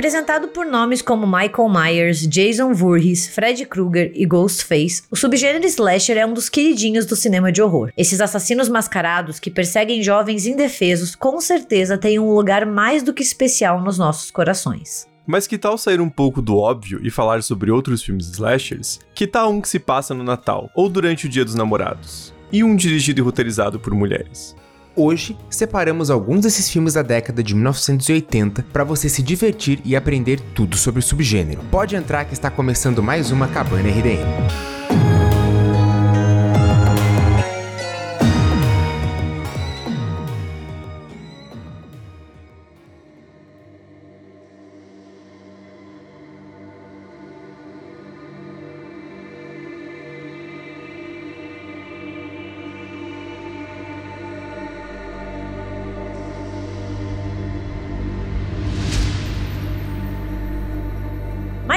Representado por nomes como Michael Myers, Jason Voorhees, Freddy Krueger e Ghostface, o subgênero slasher é um dos queridinhos do cinema de horror. Esses assassinos mascarados que perseguem jovens indefesos com certeza têm um lugar mais do que especial nos nossos corações. Mas que tal sair um pouco do óbvio e falar sobre outros filmes slashers? Que tal um que se passa no Natal ou durante o Dia dos Namorados? E um dirigido e roteirizado por mulheres? Hoje, separamos alguns desses filmes da década de 1980 para você se divertir e aprender tudo sobre o subgênero. Pode entrar que está começando mais uma Cabana RDM.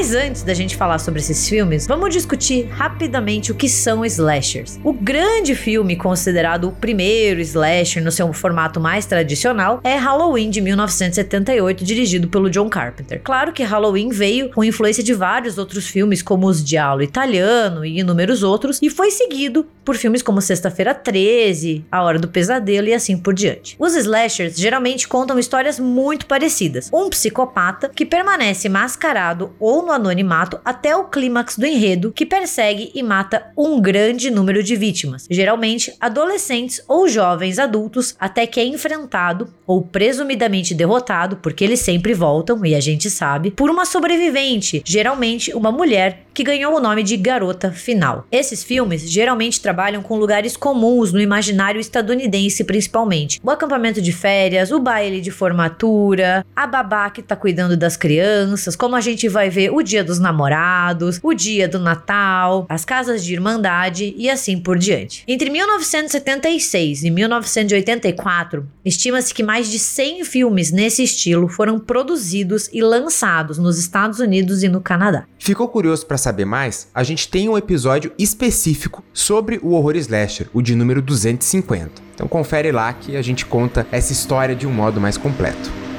Mas antes da gente falar sobre esses filmes, vamos discutir rapidamente o que são slashers. O grande filme considerado o primeiro slasher no seu formato mais tradicional é Halloween de 1978, dirigido pelo John Carpenter. Claro que Halloween veio com influência de vários outros filmes, como Os Dialo Italiano e inúmeros outros, e foi seguido por filmes como Sexta-feira 13, A Hora do Pesadelo e assim por diante. Os slashers geralmente contam histórias muito parecidas. Um psicopata que permanece mascarado ou no anonimato até o clímax do enredo, que persegue e mata um grande número de vítimas, geralmente adolescentes ou jovens adultos, até que é enfrentado ou presumidamente derrotado, porque eles sempre voltam e a gente sabe, por uma sobrevivente, geralmente uma mulher que ganhou o nome de Garota Final. Esses filmes geralmente trabalham com lugares comuns no imaginário estadunidense, principalmente. O acampamento de férias, o baile de formatura, a babá que tá cuidando das crianças, como a gente vai ver o dia dos namorados, o dia do Natal, as casas de irmandade e assim por diante. Entre 1976 e 1984, estima-se que mais de 100 filmes nesse estilo foram produzidos e lançados nos Estados Unidos e no Canadá. Ficou curioso para saber mais? A gente tem um episódio específico sobre o horror slasher, o de número 250. Então confere lá que a gente conta essa história de um modo mais completo.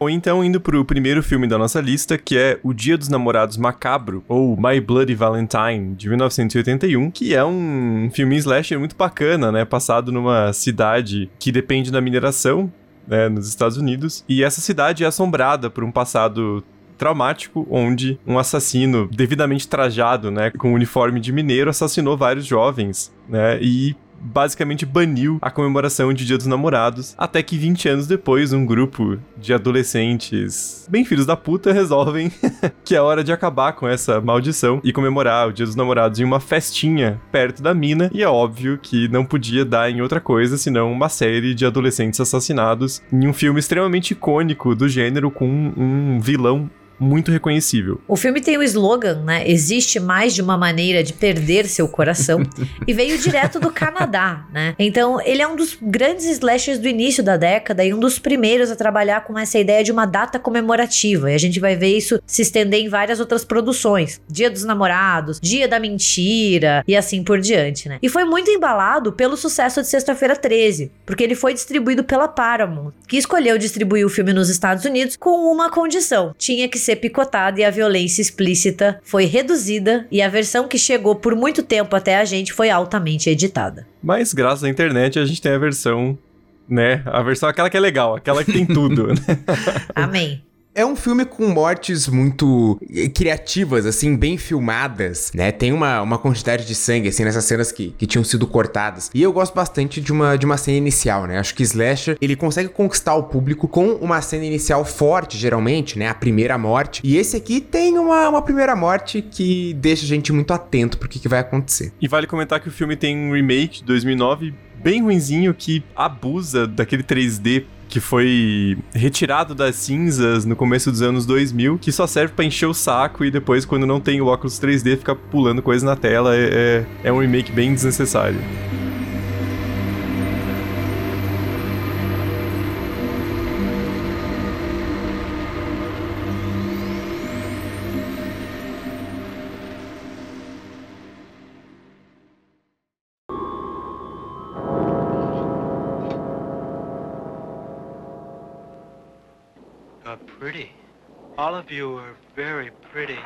Ou então indo pro primeiro filme da nossa lista, que é O Dia dos Namorados Macabro, ou My Bloody Valentine, de 1981, que é um filme slasher muito bacana, né? Passado numa cidade que depende da mineração, né, nos Estados Unidos. E essa cidade é assombrada por um passado traumático, onde um assassino devidamente trajado, né, com um uniforme de mineiro, assassinou vários jovens, né, e basicamente baniu a comemoração de Dia dos Namorados, até que 20 anos depois, um grupo de adolescentes bem filhos da puta resolvem que é hora de acabar com essa maldição e comemorar o Dia dos Namorados em uma festinha perto da mina, e é óbvio que não podia dar em outra coisa senão uma série de adolescentes assassinados em um filme extremamente icônico do gênero com um vilão muito reconhecível. O filme tem o slogan, né? Existe mais de uma maneira de perder seu coração. e veio direto do Canadá, né? Então, ele é um dos grandes slashers do início da década e um dos primeiros a trabalhar com essa ideia de uma data comemorativa. E a gente vai ver isso se estender em várias outras produções. Dia dos Namorados, Dia da Mentira e assim por diante, né? E foi muito embalado pelo sucesso de Sexta-feira 13, porque ele foi distribuído pela Paramount, que escolheu distribuir o filme nos Estados Unidos com uma condição: tinha que ser ser picotada e a violência explícita foi reduzida e a versão que chegou por muito tempo até a gente foi altamente editada. Mas graças à internet a gente tem a versão, né? A versão aquela que é legal, aquela que tem tudo. Né? Amém. É um filme com mortes muito eh, criativas, assim, bem filmadas, né? Tem uma, uma quantidade de sangue, assim, nessas cenas que, que tinham sido cortadas. E eu gosto bastante de uma, de uma cena inicial, né? Acho que Slasher, ele consegue conquistar o público com uma cena inicial forte, geralmente, né? A primeira morte. E esse aqui tem uma, uma primeira morte que deixa a gente muito atento pro que, que vai acontecer. E vale comentar que o filme tem um remake de 2009 bem ruinzinho que abusa daquele 3D que foi retirado das cinzas no começo dos anos 2000, que só serve para encher o saco e depois, quando não tem o óculos 3D, fica pulando coisa na tela. É, é, é um remake bem desnecessário. All of you are very pretty.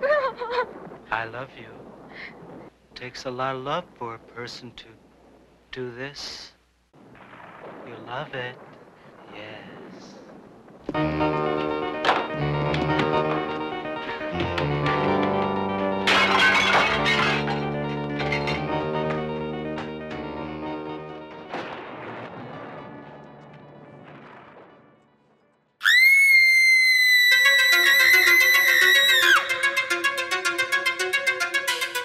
I love you. It takes a lot of love for a person to do this. You love it. Yes.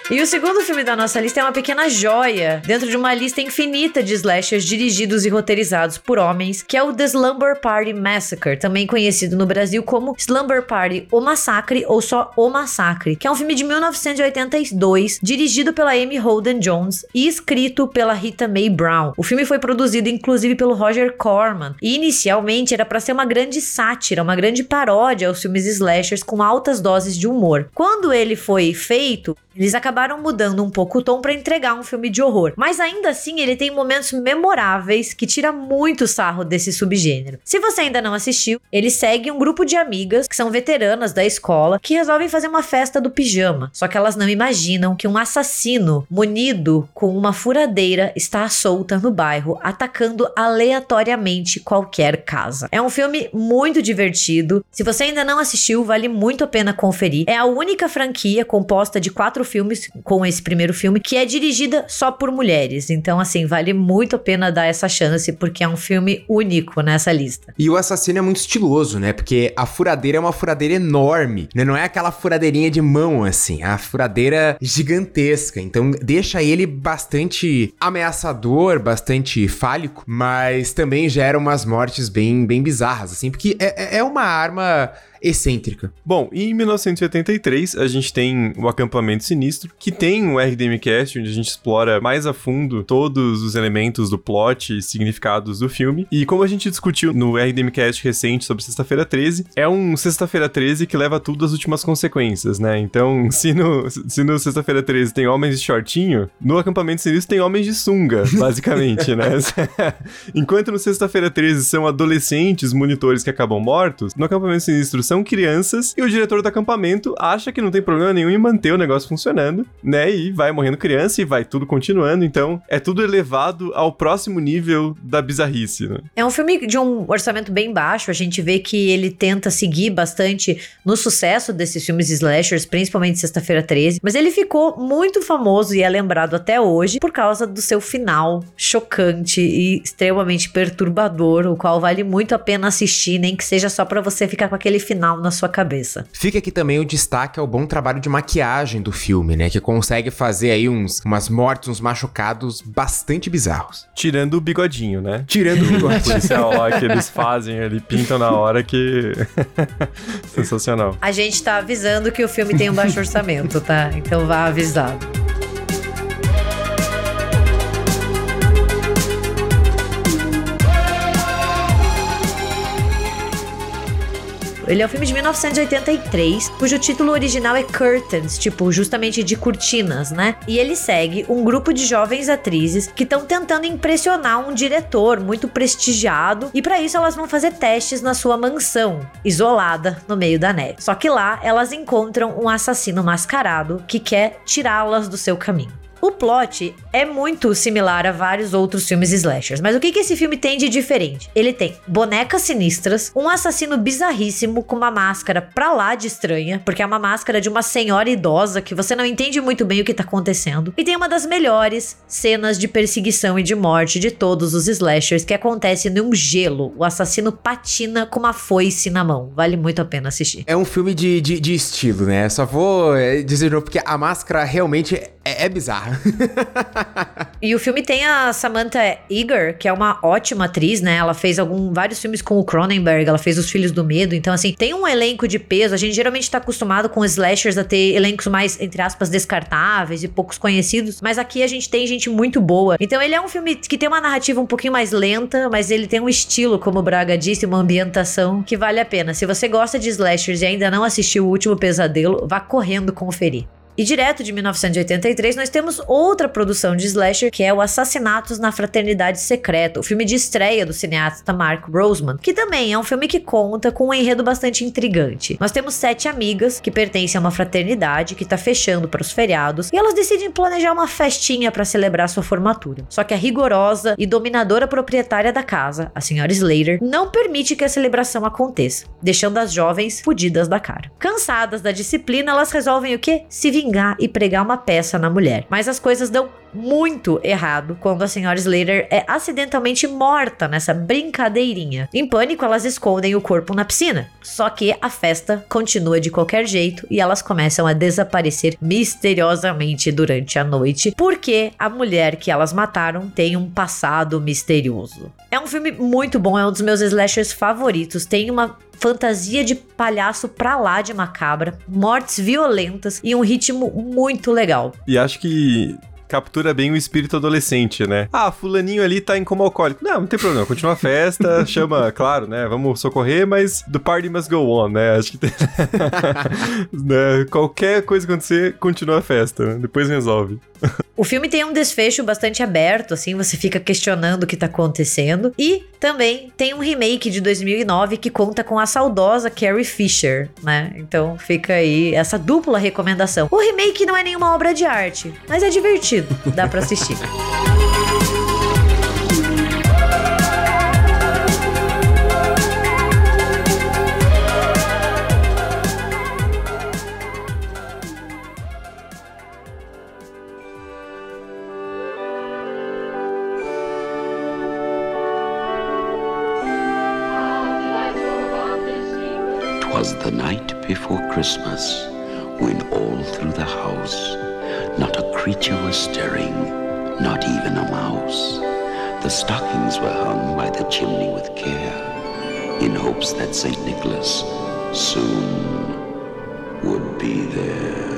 E o segundo filme da nossa lista é uma pequena joia dentro de uma lista infinita de slashers dirigidos e roteirizados por homens, que é o The Slumber Party Massacre, também conhecido no Brasil como Slumber Party O Massacre ou só O Massacre, que é um filme de 1982, dirigido pela Amy Holden Jones e escrito pela Rita Mae Brown. O filme foi produzido inclusive pelo Roger Corman e inicialmente era para ser uma grande sátira, uma grande paródia aos filmes slashers com altas doses de humor. Quando ele foi feito, eles acabaram mudando um pouco o tom para entregar um filme de horror, mas ainda assim ele tem momentos memoráveis que tira muito sarro desse subgênero. Se você ainda não assistiu, ele segue um grupo de amigas que são veteranas da escola que resolvem fazer uma festa do pijama, só que elas não imaginam que um assassino munido com uma furadeira está solta no bairro, atacando aleatoriamente qualquer casa. É um filme muito divertido. Se você ainda não assistiu, vale muito a pena conferir. É a única franquia composta de quatro filmes com esse primeiro filme, que é dirigida só por mulheres. Então, assim, vale muito a pena dar essa chance, porque é um filme único nessa lista. E o assassino é muito estiloso, né? Porque a furadeira é uma furadeira enorme, né? Não é aquela furadeirinha de mão, assim. É a furadeira gigantesca. Então, deixa ele bastante ameaçador, bastante fálico, mas também gera umas mortes bem, bem bizarras, assim, porque é, é uma arma excêntrica. Bom, e em 1983 a gente tem o Acampamento Sinistro, que tem um RDMcast onde a gente explora mais a fundo todos os elementos do plot e significados do filme. E como a gente discutiu no RDMcast recente sobre Sexta-feira 13, é um Sexta-feira 13 que leva tudo às últimas consequências, né? Então, se no, se no Sexta-feira 13 tem homens de shortinho, no Acampamento Sinistro tem homens de sunga, basicamente, né? Enquanto no Sexta-feira 13 são adolescentes monitores que acabam mortos, no Acampamento Sinistro são crianças e o diretor do acampamento acha que não tem problema nenhum em manter o negócio funcionando, né? E vai morrendo criança e vai tudo continuando. Então, é tudo elevado ao próximo nível da bizarrice, né? É um filme de um orçamento bem baixo. A gente vê que ele tenta seguir bastante no sucesso desses filmes slashers, principalmente Sexta-feira 13. Mas ele ficou muito famoso e é lembrado até hoje por causa do seu final chocante e extremamente perturbador, o qual vale muito a pena assistir, nem que seja só para você ficar com aquele final final na sua cabeça. Fica aqui também o destaque ao bom trabalho de maquiagem do filme, né? Que consegue fazer aí uns, umas mortes, uns machucados bastante bizarros. Tirando o bigodinho, né? Tirando o bigodinho. policial lá que eles fazem, eles pintam na hora que. Sensacional. A gente tá avisando que o filme tem um baixo orçamento, tá? Então vá avisado. Ele é um filme de 1983, cujo título original é Curtains, tipo, justamente de cortinas, né? E ele segue um grupo de jovens atrizes que estão tentando impressionar um diretor muito prestigiado, e para isso elas vão fazer testes na sua mansão, isolada no meio da neve. Só que lá elas encontram um assassino mascarado que quer tirá-las do seu caminho. O plot é muito similar a vários outros filmes slashers, mas o que, que esse filme tem de diferente? Ele tem bonecas sinistras, um assassino bizarríssimo com uma máscara pra lá de estranha, porque é uma máscara de uma senhora idosa que você não entende muito bem o que tá acontecendo, e tem uma das melhores cenas de perseguição e de morte de todos os slashers que acontece num gelo. O assassino patina com uma foice na mão. Vale muito a pena assistir. É um filme de, de, de estilo, né? Só vou eh, dizer porque a máscara realmente é, é bizarro. e o filme tem a Samantha Eager, que é uma ótima atriz, né? Ela fez algum, vários filmes com o Cronenberg, ela fez Os Filhos do Medo. Então, assim, tem um elenco de peso. A gente geralmente tá acostumado com slashers a ter elencos mais, entre aspas, descartáveis e poucos conhecidos. Mas aqui a gente tem gente muito boa. Então, ele é um filme que tem uma narrativa um pouquinho mais lenta, mas ele tem um estilo, como o Braga disse, uma ambientação que vale a pena. Se você gosta de slashers e ainda não assistiu O Último Pesadelo, vá correndo conferir. E direto de 1983, nós temos outra produção de slasher, que é o Assassinatos na Fraternidade Secreta, o filme de estreia do cineasta Mark Roseman, que também é um filme que conta com um enredo bastante intrigante. Nós temos sete amigas que pertencem a uma fraternidade que está fechando para os feriados e elas decidem planejar uma festinha para celebrar sua formatura. Só que a rigorosa e dominadora proprietária da casa, a senhora Slater, não permite que a celebração aconteça, deixando as jovens fudidas da cara. Cansadas da disciplina, elas resolvem o quê? Se vingar vingar e pregar uma peça na mulher. Mas as coisas dão muito errado quando a senhora Slater é acidentalmente morta nessa brincadeirinha. Em pânico, elas escondem o corpo na piscina. Só que a festa continua de qualquer jeito e elas começam a desaparecer misteriosamente durante a noite, porque a mulher que elas mataram tem um passado misterioso. É um filme muito bom, é um dos meus slashers favoritos. Tem uma fantasia de palhaço pra lá de macabra, mortes violentas e um ritmo muito legal. E acho que captura bem o espírito adolescente, né? Ah, fulaninho ali tá em coma alcoólico. Não, não tem problema, continua a festa, chama, claro, né? Vamos socorrer, mas the party must go on, né? Acho que tem... né? Qualquer coisa acontecer, continua a festa, né? depois resolve. O filme tem um desfecho bastante aberto, assim, você fica questionando o que tá acontecendo. E também tem um remake de 2009 que conta com a saudosa Carrie Fisher, né? Então fica aí essa dupla recomendação. O remake não é nenhuma obra de arte, mas é divertido, dá para assistir. Twas the night before Christmas, creature was stirring, not even a mouse. The stockings were hung by the chimney with care, in hopes that St. Nicholas soon would be there.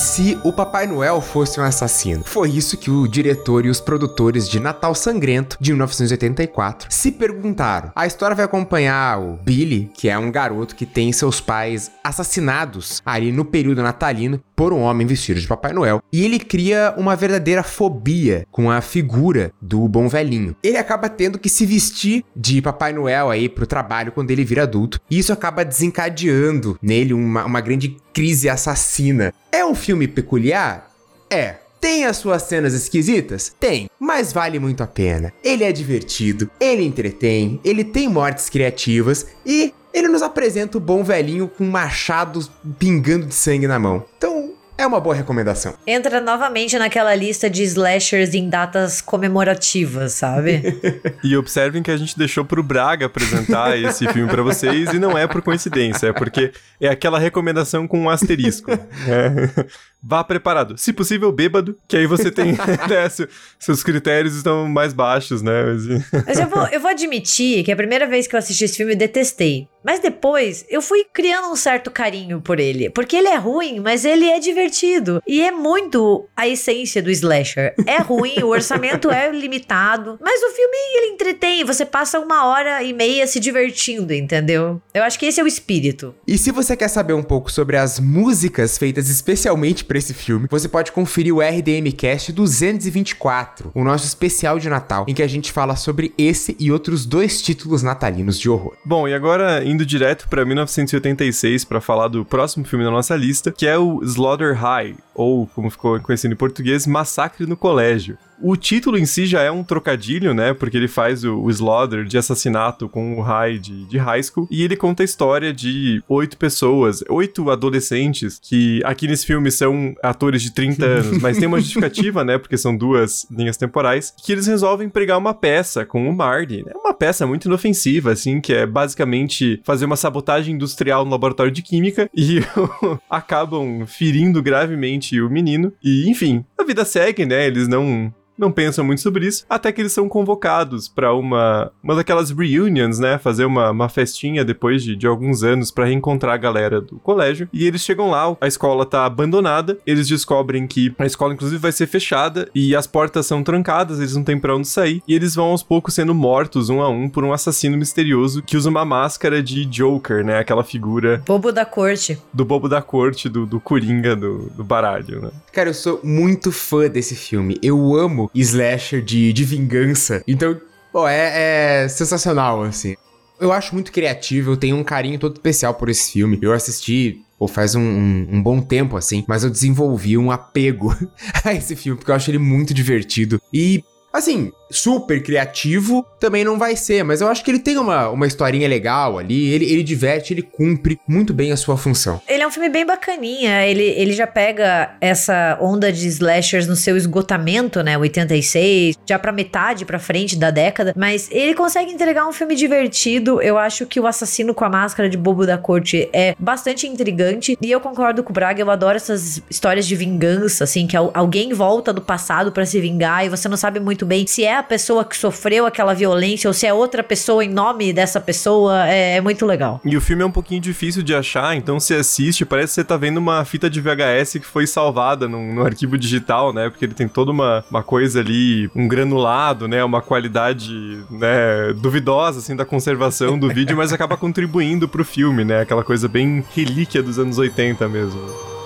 Se o Papai Noel fosse um assassino? Foi isso que o diretor e os produtores de Natal Sangrento, de 1984, se perguntaram. A história vai acompanhar o Billy, que é um garoto que tem seus pais assassinados ali no período natalino por um homem vestido de Papai Noel, e ele cria uma verdadeira fobia com a figura do bom velhinho. Ele acaba tendo que se vestir de Papai Noel aí pro trabalho quando ele vira adulto, e isso acaba desencadeando nele uma, uma grande crise assassina. É um filme peculiar? É. Tem as suas cenas esquisitas? Tem, mas vale muito a pena. Ele é divertido, ele entretém, ele tem mortes criativas e ele nos apresenta o bom velhinho com machados pingando de sangue na mão. Então, é uma boa recomendação. Entra novamente naquela lista de slashers em datas comemorativas, sabe? e observem que a gente deixou pro Braga apresentar esse filme para vocês e não é por coincidência, é porque é aquela recomendação com um asterisco. É. Vá preparado. Se possível, bêbado, que aí você tem. né, seus critérios estão mais baixos, né? Mas, Mas eu, vou, eu vou admitir que a primeira vez que eu assisti esse filme eu detestei. Mas depois eu fui criando um certo carinho por ele. Porque ele é ruim, mas ele é divertido. E é muito a essência do slasher. É ruim, o orçamento é limitado. Mas o filme ele entretém. Você passa uma hora e meia se divertindo, entendeu? Eu acho que esse é o espírito. E se você quer saber um pouco sobre as músicas feitas especialmente para esse filme, você pode conferir o RDM Cast 224, o nosso especial de Natal, em que a gente fala sobre esse e outros dois títulos natalinos de horror. Bom, e agora indo direto para 1986 para falar do próximo filme da nossa lista, que é o Slaughter High, ou como ficou conhecido em português, Massacre no Colégio. O título em si já é um trocadilho, né? Porque ele faz o, o Slaughter de assassinato com o High de, high school. E ele conta a história de oito pessoas, oito adolescentes, que aqui nesse filme são atores de 30 anos, mas tem uma justificativa, né? Porque são duas linhas temporais, que eles resolvem pregar uma peça com o Marty. É uma peça muito inofensiva, assim, que é basicamente fazer uma sabotagem industrial no laboratório de química e acabam ferindo gravemente o menino. E, enfim, a vida segue, né? Eles não não pensam muito sobre isso, até que eles são convocados para uma, uma daquelas reunions, né? Fazer uma, uma festinha depois de, de alguns anos para reencontrar a galera do colégio. E eles chegam lá, a escola tá abandonada, eles descobrem que a escola, inclusive, vai ser fechada e as portas são trancadas, eles não têm pra onde sair. E eles vão aos poucos sendo mortos um a um por um assassino misterioso que usa uma máscara de Joker, né? Aquela figura. Bobo da corte. Do bobo da corte, do, do Coringa do, do baralho, né? Cara, eu sou muito fã desse filme. Eu amo slasher de, de vingança. Então, pô, é, é sensacional, assim. Eu acho muito criativo, eu tenho um carinho todo especial por esse filme. Eu assisti ou faz um, um, um, bom tempo assim, mas eu desenvolvi um apego a esse filme, porque eu acho ele muito divertido. E, assim, super criativo, também não vai ser, mas eu acho que ele tem uma, uma historinha legal ali, ele, ele diverte, ele cumpre muito bem a sua função. Ele é um filme bem bacaninha, ele, ele já pega essa onda de slashers no seu esgotamento, né, 86, já pra metade pra frente da década, mas ele consegue entregar um filme divertido, eu acho que o Assassino com a Máscara de Bobo da Corte é bastante intrigante, e eu concordo com o Braga, eu adoro essas histórias de vingança, assim, que alguém volta do passado para se vingar e você não sabe muito bem se é a pessoa que sofreu aquela violência ou se é outra pessoa em nome dessa pessoa, é, é, muito legal. E o filme é um pouquinho difícil de achar, então se assiste, parece que você tá vendo uma fita de VHS que foi salvada no, no arquivo digital, né? Porque ele tem toda uma, uma coisa ali, um granulado, né? Uma qualidade, né, duvidosa, assim, da conservação do vídeo, mas acaba contribuindo pro filme, né? Aquela coisa bem relíquia dos anos 80 mesmo.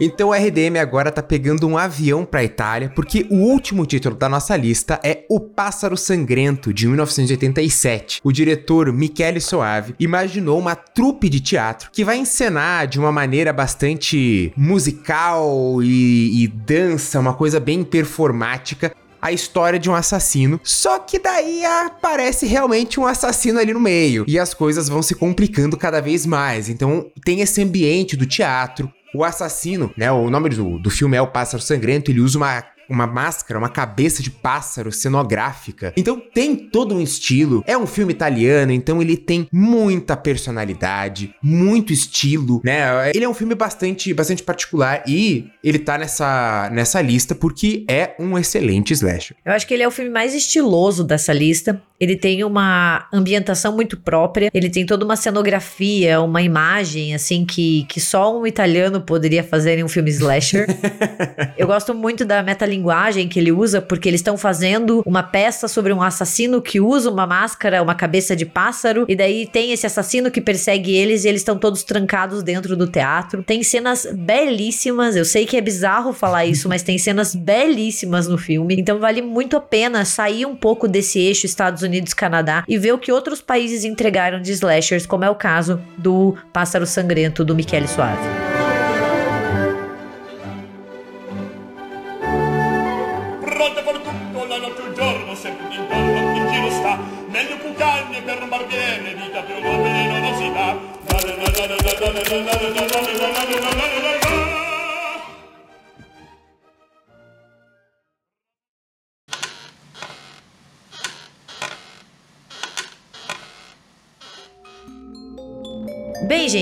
Então o RDM agora tá pegando um avião pra Itália, porque o último título da nossa lista é O Pássaro Sangrento, de 1987. O diretor Michele Soave imaginou uma trupe de teatro que vai encenar de uma maneira bastante musical e, e dança, uma coisa bem performática, a história de um assassino. Só que daí aparece realmente um assassino ali no meio. E as coisas vão se complicando cada vez mais. Então tem esse ambiente do teatro, o assassino, né? O nome do, do filme é O Pássaro Sangrento. Ele usa uma uma máscara, uma cabeça de pássaro cenográfica. Então tem todo um estilo. É um filme italiano, então ele tem muita personalidade, muito estilo, né? Ele é um filme bastante, bastante particular e ele tá nessa, nessa lista porque é um excelente slasher. Eu acho que ele é o filme mais estiloso dessa lista. Ele tem uma ambientação muito própria, ele tem toda uma cenografia, uma imagem, assim, que, que só um italiano poderia fazer em um filme slasher. Eu gosto muito da metalinguagem que ele usa, porque eles estão fazendo uma peça sobre um assassino que usa uma máscara, uma cabeça de pássaro, e daí tem esse assassino que persegue eles e eles estão todos trancados dentro do teatro. Tem cenas belíssimas, eu sei que é bizarro falar isso, mas tem cenas belíssimas no filme, então vale muito a pena sair um pouco desse eixo Estados Unidos Unidos, Canadá e ver o que outros países entregaram de slashers, como é o caso do Pássaro Sangrento do Michele Suave.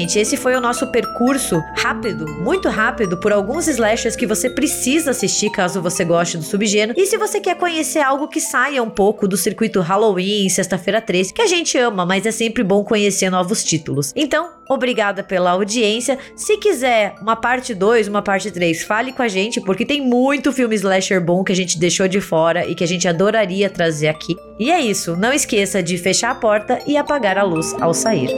Gente, esse foi o nosso percurso rápido, muito rápido, por alguns slashers que você precisa assistir caso você goste do subgênero. E se você quer conhecer algo que saia um pouco do circuito Halloween, Sexta-feira 13, que a gente ama, mas é sempre bom conhecer novos títulos. Então, obrigada pela audiência. Se quiser uma parte 2, uma parte 3, fale com a gente, porque tem muito filme slasher bom que a gente deixou de fora e que a gente adoraria trazer aqui. E é isso, não esqueça de fechar a porta e apagar a luz ao sair.